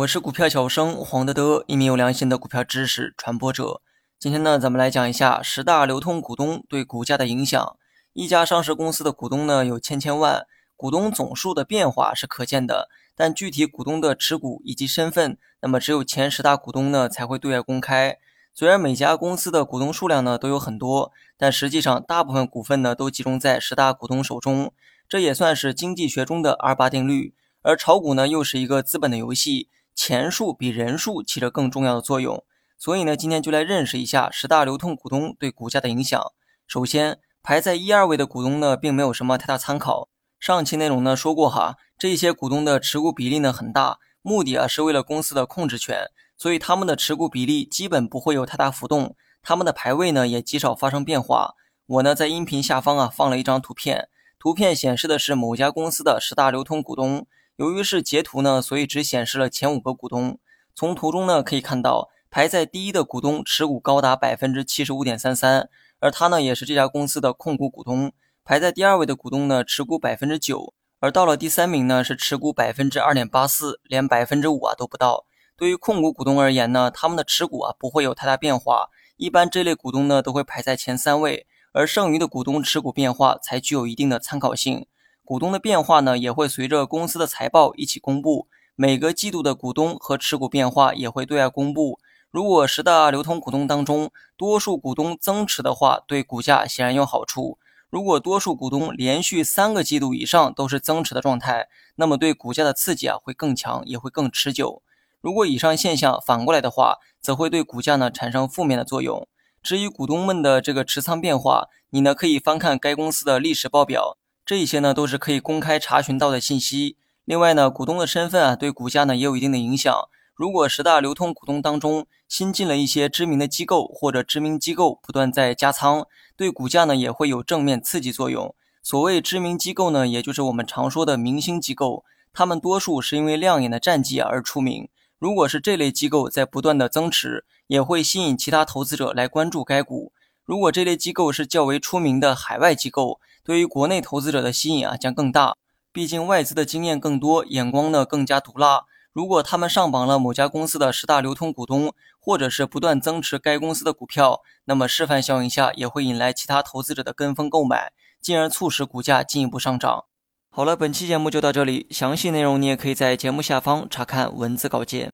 我是股票小生黄德德，一名有良心的股票知识传播者。今天呢，咱们来讲一下十大流通股东对股价的影响。一家上市公司的股东呢有千千万，股东总数的变化是可见的，但具体股东的持股以及身份，那么只有前十大股东呢才会对外公开。虽然每家公司的股东数量呢都有很多，但实际上大部分股份呢都集中在十大股东手中，这也算是经济学中的二八定律。而炒股呢又是一个资本的游戏。钱数比人数起着更重要的作用，所以呢，今天就来认识一下十大流通股东对股价的影响。首先，排在一二位的股东呢，并没有什么太大参考。上期内容呢说过哈，这些股东的持股比例呢很大，目的啊是为了公司的控制权，所以他们的持股比例基本不会有太大浮动，他们的排位呢也极少发生变化。我呢在音频下方啊放了一张图片，图片显示的是某家公司的十大流通股东。由于是截图呢，所以只显示了前五个股东。从图中呢可以看到，排在第一的股东持股高达百分之七十五点三三，而他呢也是这家公司的控股股东。排在第二位的股东呢持股百分之九，而到了第三名呢是持股百分之二点八四，连百分之五啊都不到。对于控股股东而言呢，他们的持股啊不会有太大变化，一般这类股东呢都会排在前三位，而剩余的股东持股变化才具有一定的参考性。股东的变化呢，也会随着公司的财报一起公布。每个季度的股东和持股变化也会对外公布。如果十大流通股东当中多数股东增持的话，对股价显然有好处。如果多数股东连续三个季度以上都是增持的状态，那么对股价的刺激啊会更强，也会更持久。如果以上现象反过来的话，则会对股价呢产生负面的作用。至于股东们的这个持仓变化，你呢可以翻看该公司的历史报表。这一些呢都是可以公开查询到的信息。另外呢，股东的身份啊对股价呢也有一定的影响。如果十大流通股东当中新进了一些知名的机构或者知名机构不断在加仓，对股价呢也会有正面刺激作用。所谓知名机构呢，也就是我们常说的明星机构，他们多数是因为亮眼的战绩而出名。如果是这类机构在不断的增持，也会吸引其他投资者来关注该股。如果这类机构是较为出名的海外机构，对于国内投资者的吸引啊将更大。毕竟外资的经验更多，眼光呢更加毒辣。如果他们上榜了某家公司的十大流通股东，或者是不断增持该公司的股票，那么示范效应下也会引来其他投资者的跟风购买，进而促使股价进一步上涨。好了，本期节目就到这里，详细内容你也可以在节目下方查看文字稿件。